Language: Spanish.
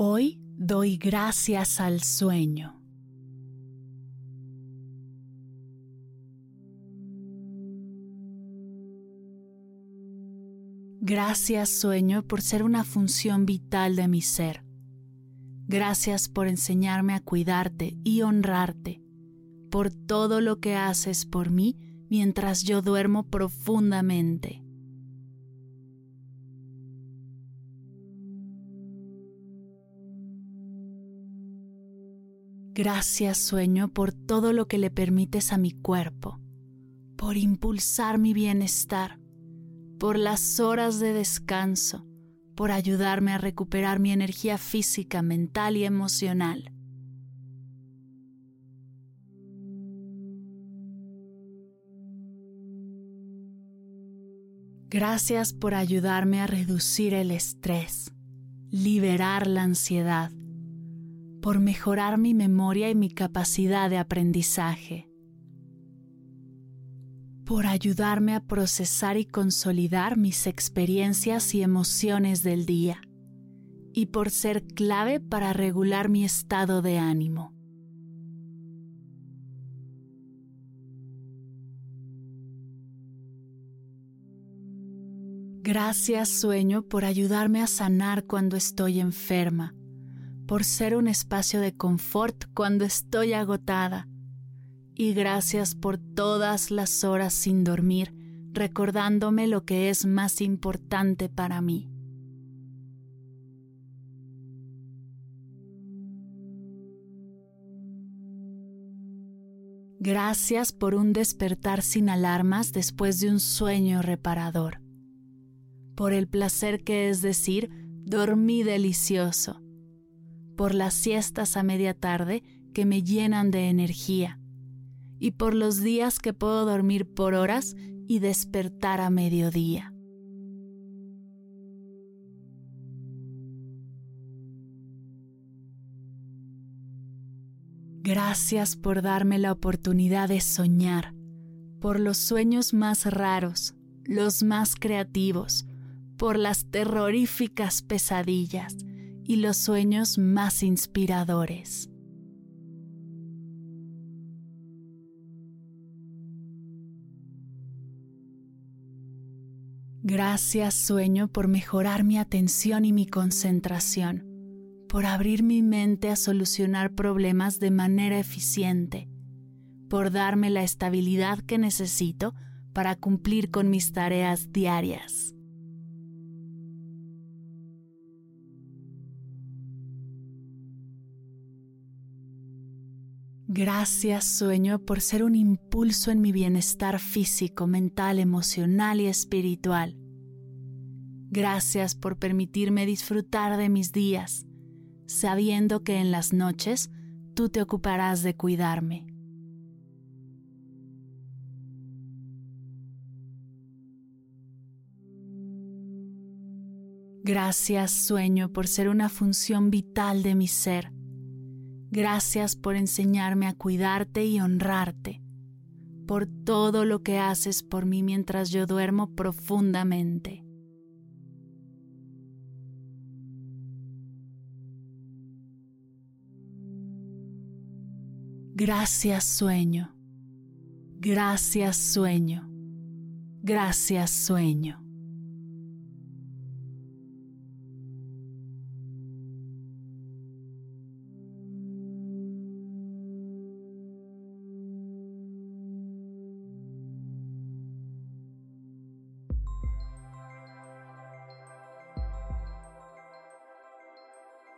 Hoy doy gracias al sueño. Gracias sueño por ser una función vital de mi ser. Gracias por enseñarme a cuidarte y honrarte, por todo lo que haces por mí mientras yo duermo profundamente. Gracias sueño por todo lo que le permites a mi cuerpo, por impulsar mi bienestar, por las horas de descanso, por ayudarme a recuperar mi energía física, mental y emocional. Gracias por ayudarme a reducir el estrés, liberar la ansiedad por mejorar mi memoria y mi capacidad de aprendizaje, por ayudarme a procesar y consolidar mis experiencias y emociones del día, y por ser clave para regular mi estado de ánimo. Gracias sueño por ayudarme a sanar cuando estoy enferma por ser un espacio de confort cuando estoy agotada. Y gracias por todas las horas sin dormir, recordándome lo que es más importante para mí. Gracias por un despertar sin alarmas después de un sueño reparador. Por el placer que es decir, dormí delicioso por las siestas a media tarde que me llenan de energía, y por los días que puedo dormir por horas y despertar a mediodía. Gracias por darme la oportunidad de soñar, por los sueños más raros, los más creativos, por las terroríficas pesadillas, y los sueños más inspiradores. Gracias sueño por mejorar mi atención y mi concentración, por abrir mi mente a solucionar problemas de manera eficiente, por darme la estabilidad que necesito para cumplir con mis tareas diarias. Gracias sueño por ser un impulso en mi bienestar físico, mental, emocional y espiritual. Gracias por permitirme disfrutar de mis días, sabiendo que en las noches tú te ocuparás de cuidarme. Gracias sueño por ser una función vital de mi ser. Gracias por enseñarme a cuidarte y honrarte, por todo lo que haces por mí mientras yo duermo profundamente. Gracias sueño. Gracias sueño. Gracias sueño.